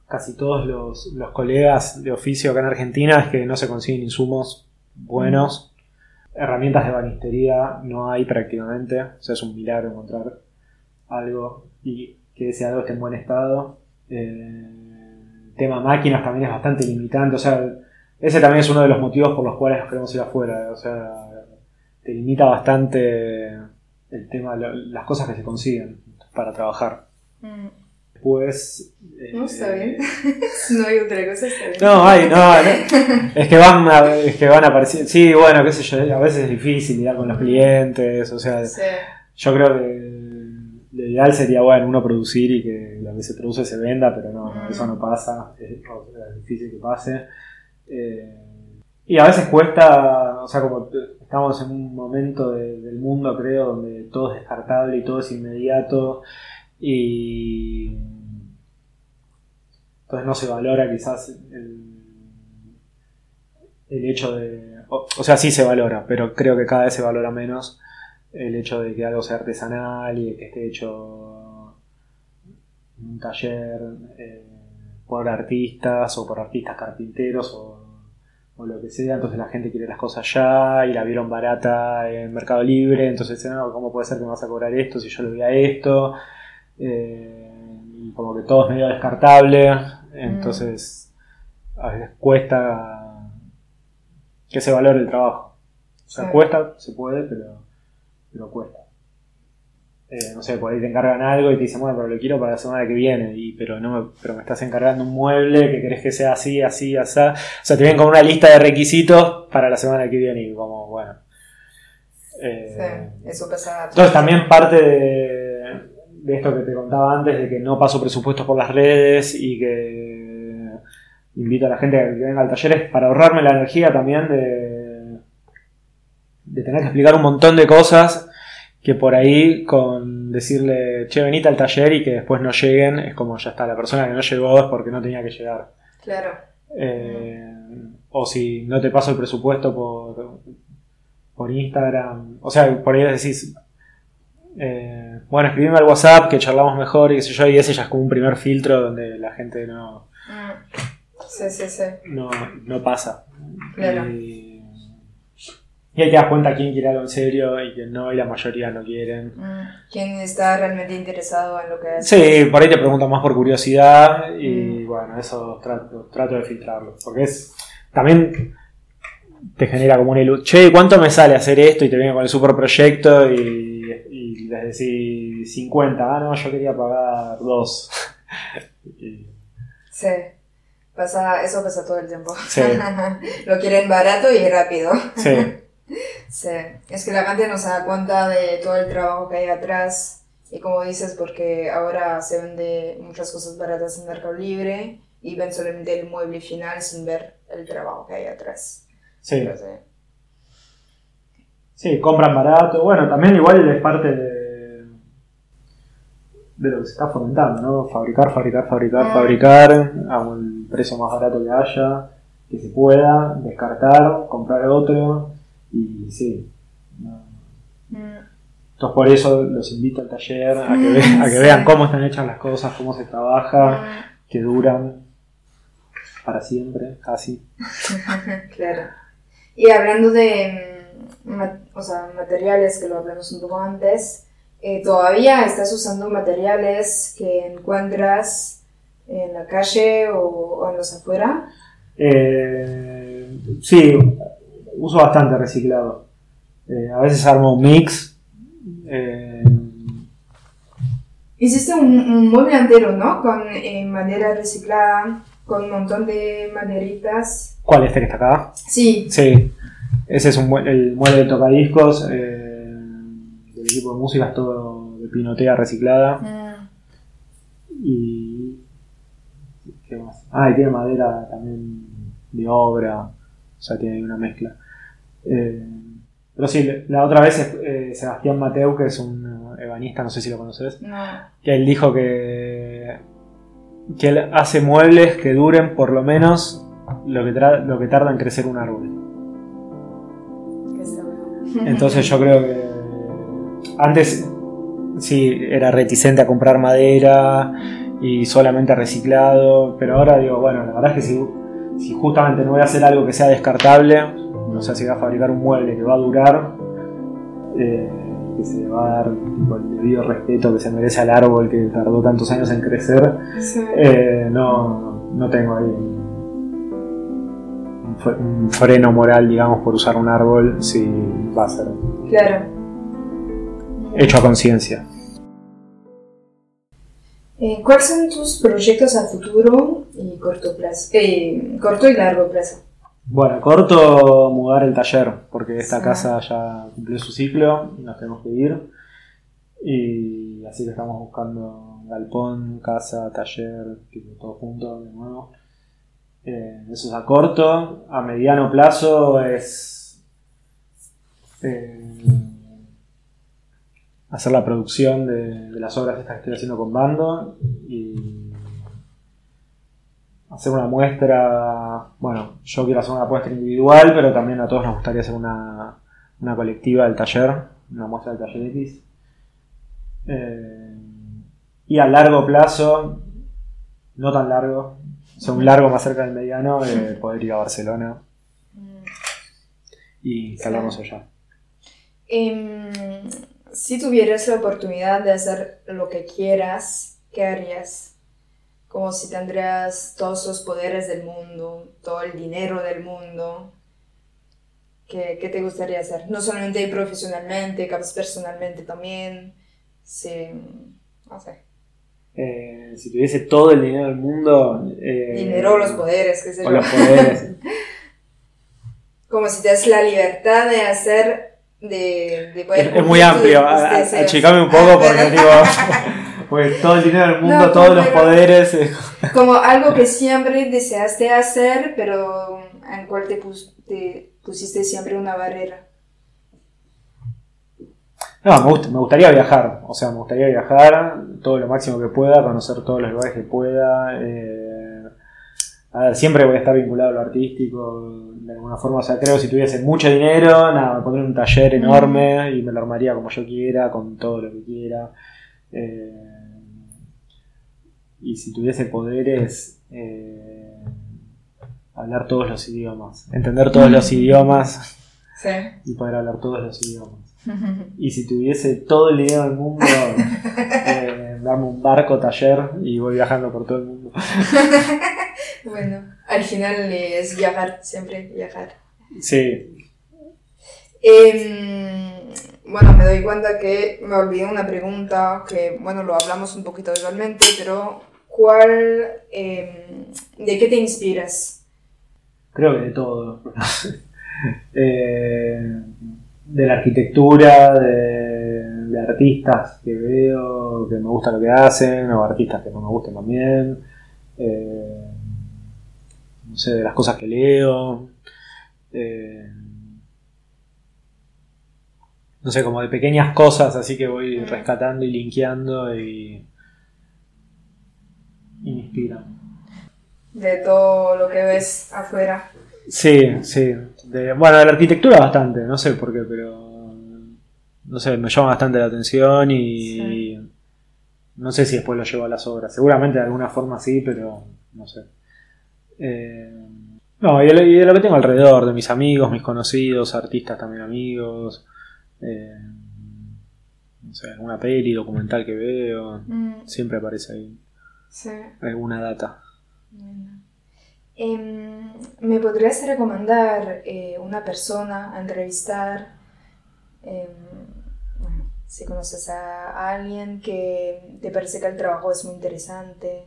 casi todos los, los colegas de oficio acá en Argentina, es que no se consiguen insumos buenos. Herramientas de banistería no hay prácticamente. O sea, es un milagro encontrar algo y que ese algo esté en buen estado. Eh, el tema máquinas también es bastante limitante. O sea, ese también es uno de los motivos por los cuales nos queremos ir afuera. O sea, te limita bastante el tema, lo- las cosas que se consiguen para trabajar. Después. eh, No, está bien. [LAUGHS] no hay otra cosa, está bien. No, hay, no, no. [LAUGHS] Es que van a, es que van apareciendo. Sí, bueno, qué sé yo, a veces es difícil lidiar con los clientes. O sea, Sí. yo creo que lo ideal sería, bueno, uno producir y que lo que se produce se venda, pero no, eso no pasa. Es, difícil que pase. Eh, y a veces cuesta, o sea, como estamos en un momento de- del mundo, creo, donde todo es descartable y todo es inmediato. Y entonces no se valora quizás el, hecho de... O sea, sí se valora, pero creo que cada vez se valora menos el hecho de que algo sea artesanal y de que esté hecho en un taller eh, por artistas o por artistas carpinteros o, o lo que sea, entonces la gente quiere las cosas ya y la vieron barata en Mercado Libre, entonces no, ¿cómo puede ser que me vas a cobrar esto si yo le voy a esto? Eh, y como que todo es medio descartable, entonces a veces cuesta que se valore el trabajo. O sea, Sí. cuesta, se puede, pero, pero cuesta. Eh, no sé, por ahí te encargan algo y te dicen, bueno, pero lo quiero para la semana que viene, y, pero no me, pero me estás encargando un mueble que querés que sea así, así, así. O sea, te vienen con una lista de requisitos para la semana que viene y como, bueno. Eh, Sí, eso pasa. entonces también parte de, de esto que te contaba antes, de que no paso presupuestos por las redes y que invito a la gente a que venga al taller, es para ahorrarme la energía también de, de tener que explicar un montón de cosas que por ahí con decirle, che, venite al taller y que después no lleguen, es como ya está, la persona que no llegó es porque no tenía que llegar. Claro. Eh, o si no te paso el presupuesto por, por Instagram. O sea, por ahí decís, eh, bueno, escribime al WhatsApp que charlamos mejor y qué sé yo, y ese ya es como un primer filtro donde la gente no, Mm. Sí, sí, sí. no, no pasa. Claro. Y ahí te das cuenta quién quiere algo en serio y quién no, y la mayoría no quieren. Mm. ¿Quién está realmente interesado en lo que haces? Sí, por ahí te preguntan más por curiosidad y Mm. bueno, eso trato, trato de filtrarlo. Porque es también te genera como una ilusión. Che, ¿cuánto me sale hacer esto? Y te viene con el super proyecto y, y les decís 50. Ah, no, yo quería pagar 2. [LAUGHS] Sí. Pasa, eso pasa todo el tiempo. Sí. [LAUGHS] lo quieren barato y rápido. sí, [LAUGHS] Sí. Es que la gente no se da cuenta de todo el trabajo que hay atrás. Y como dices, porque ahora se vende muchas cosas baratas en Mercado Libre y ven solamente el mueble final sin ver el trabajo que hay atrás. sí. Sí. Sí, compran barato. Bueno, también igual es parte de, de lo que se está fomentando, ¿no? Fabricar, fabricar, fabricar, Ah. fabricar a un precio más barato que haya, que se pueda, descartar, comprar otro y sí. no. Mm. Entonces por eso los invito al taller a que, ve- a que Sí. vean cómo están hechas las cosas, cómo se trabaja, Mm. que duran para siempre, casi. [LAUGHS] claro. Y hablando de mm, o sea, materiales, que lo hablamos un poco antes, eh, ¿todavía estás usando materiales que encuentras en la calle o, o en los afuera? Eh, sí, uso bastante reciclado. Eh, a veces armo un mix. eh, Hiciste un, un mueble entero, ¿no? Con eh, madera reciclada, con un montón de maderitas. ¿Cuál este que está acá? Sí, Sí. Ese es un, el mueble de tocadiscos eh, del equipo de música, es todo de pinotea reciclada. Mm, Y. ¿Qué más? Ah, y tiene madera también de obra, o sea, tiene una mezcla. Eh, pero sí, la otra vez es, eh, Sebastián Mateu, que es un ebanista, no sé si lo conoces, no. que él dijo que, que él hace muebles que duren por lo menos lo que, lo que tarda en crecer un árbol. Entonces yo creo que antes sí era reticente a comprar madera y solamente reciclado, pero ahora digo, bueno, la verdad es que si, si justamente no voy a hacer algo que sea descartable, o sea, si voy a fabricar un mueble que va a durar, eh, que se le va a dar tipo, el debido respeto que se merece al árbol que tardó tantos años en crecer, Sí. eh, no, no tengo ahí un freno moral, digamos, por usar un árbol si va a ser Claro. hecho a conciencia. Eh, ¿Cuáles son tus proyectos a futuro y corto plazo? Eh, corto y largo plazo. Bueno, corto mudar el taller, porque esta Sí. casa ya cumplió su ciclo y nos tenemos que ir. Y así que estamos buscando galpón, casa, taller, tipo, todo junto de nuevo. Eh, eso es a corto. A mediano plazo es eh, hacer la producción de, de las obras que estoy haciendo con Bando y hacer una muestra. Bueno, yo quiero hacer una muestra individual, pero también a todos nos gustaría hacer una, una colectiva del taller, una muestra del taller X. Eh, y a largo plazo, no tan largo, o sea, un largo más cerca del mediano, eh, poder ir a Barcelona y instalarnos allá. Em, si tuvieras la oportunidad de hacer lo que quieras, ¿qué harías? Como si tendrías todos los poderes del mundo, todo el dinero del mundo. ¿Qué, qué te gustaría hacer? No solamente profesionalmente, capaz personalmente también. Sí, no sé. Eh, si tuviese todo el dinero del mundo. eh, Dinero o los poderes, qué sé o yo. los poderes. [LAUGHS] Como si te das la libertad de hacer, de, de poder Es, muy amplio, achicame un poco porque [LAUGHS] digo, pues todo el dinero del mundo, No, todos los poderes. eh, [LAUGHS] Como algo que siempre deseaste hacer, pero en cual te, pus- te pusiste siempre una barrera. No, me, gust- me gustaría viajar, o sea, me gustaría viajar todo lo máximo que pueda, conocer todos los lugares que pueda. eh, a ver, siempre voy a estar vinculado a lo artístico, de alguna forma, o sea, creo que si tuviese mucho dinero, nada, me pondría un taller enorme y me lo armaría como yo quiera, con todo lo que quiera. Eh, y si tuviese poderes, eh, hablar todos los idiomas, entender todos los idiomas Sí. y poder hablar todos los idiomas. [LAUGHS] Y si tuviese todo el dinero del mundo, [LAUGHS] eh, darme un barco taller y voy viajando por todo el mundo. [LAUGHS] bueno, al final es viajar, siempre viajar. Sí, Em, bueno, me doy cuenta que me olvidé una pregunta que, bueno, lo hablamos un poquito igualmente, pero ¿cuál, em, de qué te inspiras? creo que de todo. [LAUGHS] Eh, de la arquitectura, de, de artistas que veo, que me gusta lo que hacen, o artistas que no me gustan también. Eh, no sé, de las cosas que leo. Eh, no sé, como de pequeñas cosas así que voy rescatando y linkeando y, y me inspiran. De todo lo que ves afuera. Sí, sí. De- bueno, de la arquitectura bastante, no sé por qué, pero no sé, me llama bastante la atención y no sé si después lo llevo a las obras. Seguramente de alguna forma sí, pero no sé. Eh, no, y de, lo, y de lo que tengo alrededor, de mis amigos, mis conocidos, artistas también amigos. Eh, no sé, alguna peli, documental que veo, Mm, siempre aparece ahí sí. alguna data. Bueno. Em, ¿Me podrías recomendar eh, una persona a entrevistar? Em, bueno, si conoces a alguien que te parece que el trabajo es muy interesante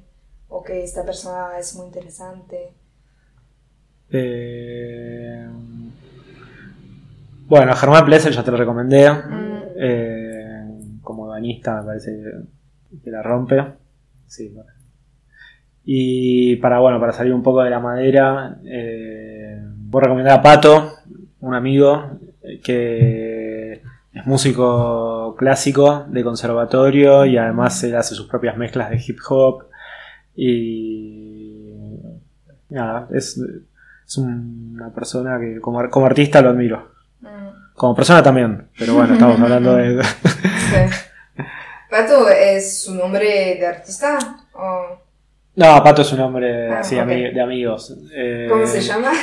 o que esta persona es muy interesante. Eh, Bueno, Germán Plessel ya te lo recomendé. Mm, Eh, como banista me parece que, la rompe. Sí. Y para bueno, para salir un poco de la madera, eh, voy a recomendar a Pato, un amigo que es músico clásico de conservatorio y además él hace sus propias mezclas de hip hop y nada, es, es una persona que como, como artista lo admiro. Mm, Como persona también, pero bueno, estamos [LAUGHS] hablando de... sí. Pato es su nombre de artista o No, Pato es un hombre Ah, ami- de amigos. Eh, cómo se llama? [LAUGHS]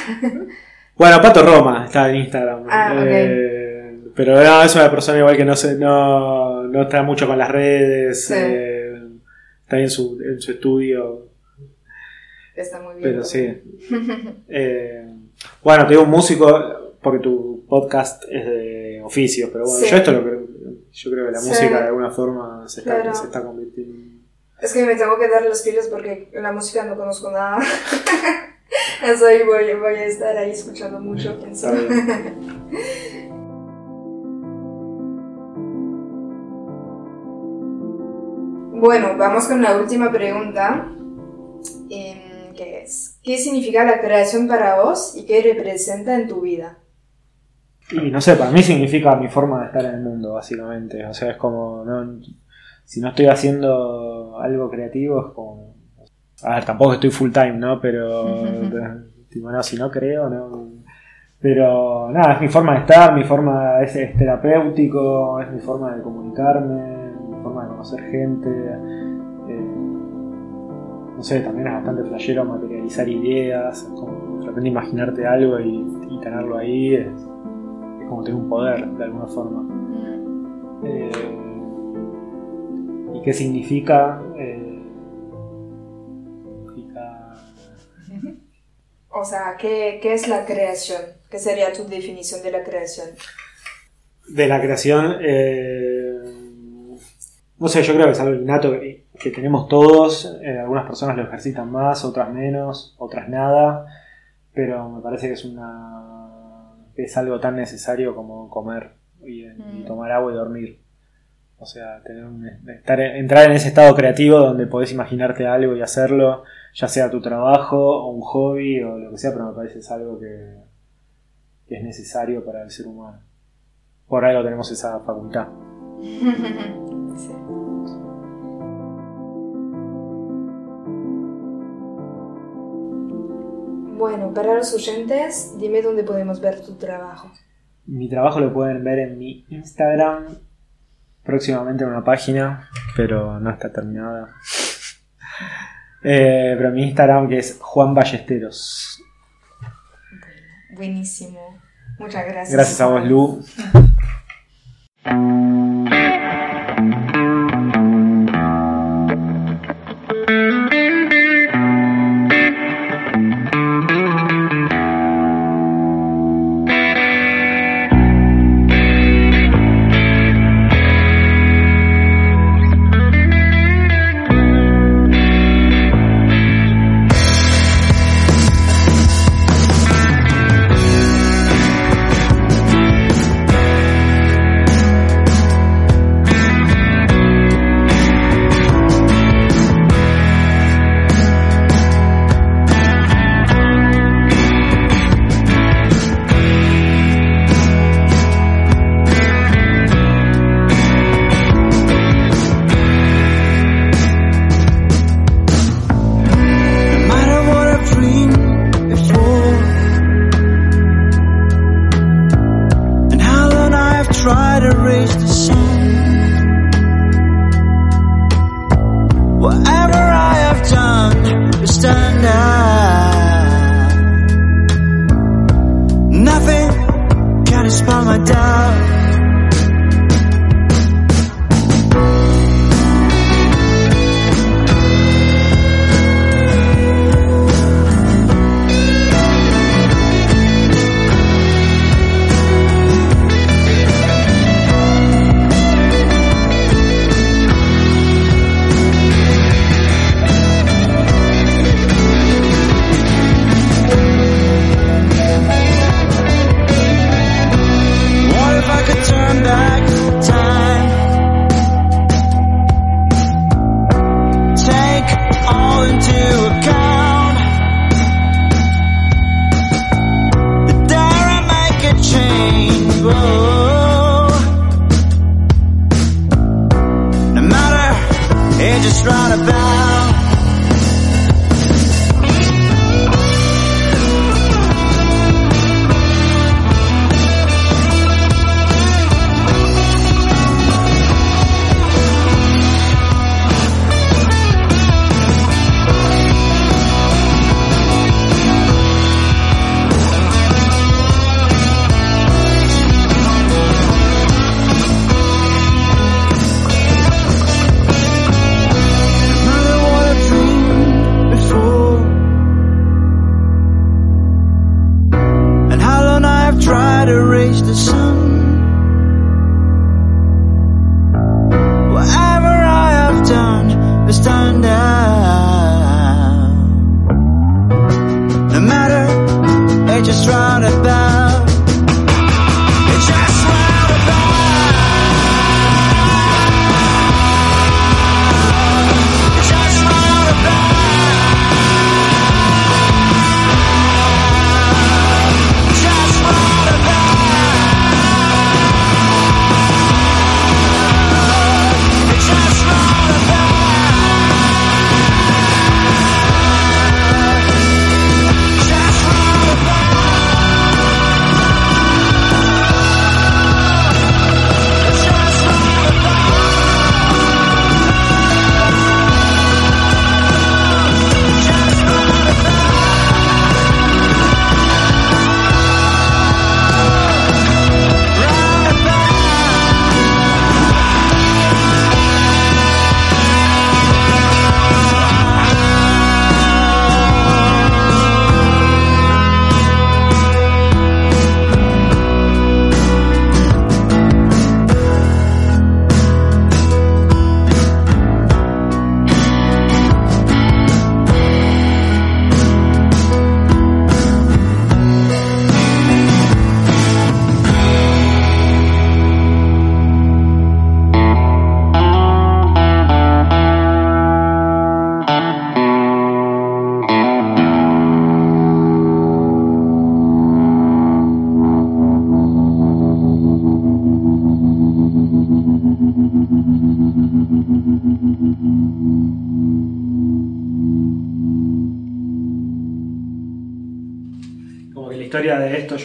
Bueno, Pato Roma está en Instagram. Ah, ok. Eh, pero no, es una persona igual que no se, no, no está mucho con las redes. Sí. eh, está en su, en su estudio. Está muy bien. Pero sí. [LAUGHS] Bueno, te digo un músico, porque tu podcast es de oficios, pero bueno, Sí. yo esto lo creo. Yo creo que la Sí. música de alguna forma se está, Claro. se está convirtiendo. Es que me tengo que dar las pilas porque la música no conozco nada. [LAUGHS] Eso ahí voy, voy a estar ahí escuchando mucho, bien. [LAUGHS] Bueno, vamos con la última pregunta, em, que es, ¿qué significa la creación para vos y qué representa en tu vida? Y no sé, para mí significa mi forma de estar en el mundo, básicamente. O sea, es como. No, si no estoy haciendo algo creativo, es como. A ver, tampoco estoy full time, ¿no? Pero. [LAUGHS] tipo, no, si no creo, no. Pero nada, es mi forma de estar, mi forma es, es terapéutico, es mi forma de comunicarme, mi forma de conocer gente. eh, no sé, también es bastante flashero materializar ideas, es como de repente imaginarte algo y, y tenerlo ahí, es como tener un poder de alguna forma. Eh, ¿Y qué significa? Eh, significa O sea, ¿qué, qué es la creación? ¿Qué sería tu definición de la creación? de la creación, eh, no sé, yo creo que es algo innato que, que tenemos todos. eh, algunas personas lo ejercitan más, otras menos, otras nada. Pero me parece que es una es algo tan necesario como comer y, y Mm. tomar agua y dormir. O sea, tener un- estar, entrar en ese estado creativo donde podés imaginarte algo y hacerlo, ya sea tu trabajo o un hobby o lo que sea, pero me parece que es algo que, que es necesario para el ser humano. Por algo tenemos esa facultad. [LAUGHS] [LAUGHS] Sí. Bueno, para los oyentes, dime dónde podemos ver tu trabajo. Mi trabajo lo pueden ver en mi Instagram, próximamente en una página, pero no está terminada. [LAUGHS] Eh, pero mi Instagram que es Juan Ballesteros. Buenísimo. Muchas gracias. Gracias a vos, Lu. [LAUGHS]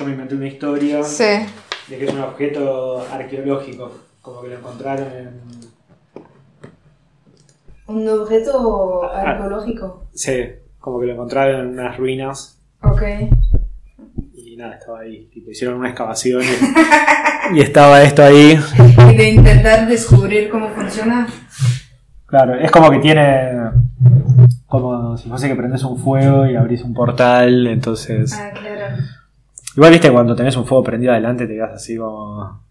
yo me inventé una historia Sí. de que es un objeto arqueológico, como que lo encontraron en... Un objeto Ah. arqueológico. Sí, como que lo encontraron en unas ruinas Ok. y nada, estaba ahí. Tipo, hicieron una excavación y, y estaba esto ahí. [LAUGHS] Y de intentar descubrir cómo funciona. Claro, es como que tiene... Como si fuese que prendes un fuego y abrís un portal, entonces... Ah, claro. Igual viste cuando tenés un fuego prendido adelante te quedas así como...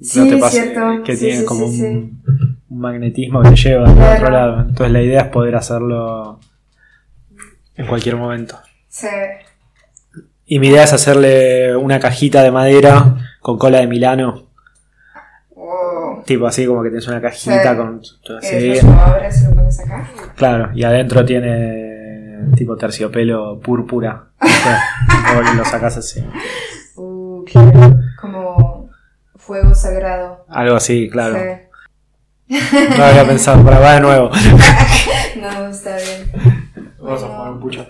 Sí, cierto. Que Sí, tiene sí, como un, un magnetismo que te lleva al Claro. otro lado. Entonces la idea es poder hacerlo en cualquier momento. Sí. Y mi idea es hacerle una cajita de madera con cola de Milano. Wow. Tipo así como que tienes una cajita con... Así, lo abres y lo pones acá. claro, y adentro tiene tipo terciopelo púrpura. o [LAUGHS] lo sacas así. Uh, claro. Como fuego sagrado. Algo así, claro. Sí. No había pensado, para va de nuevo. [LAUGHS] No, está bien. Vamos a fumar un pucho.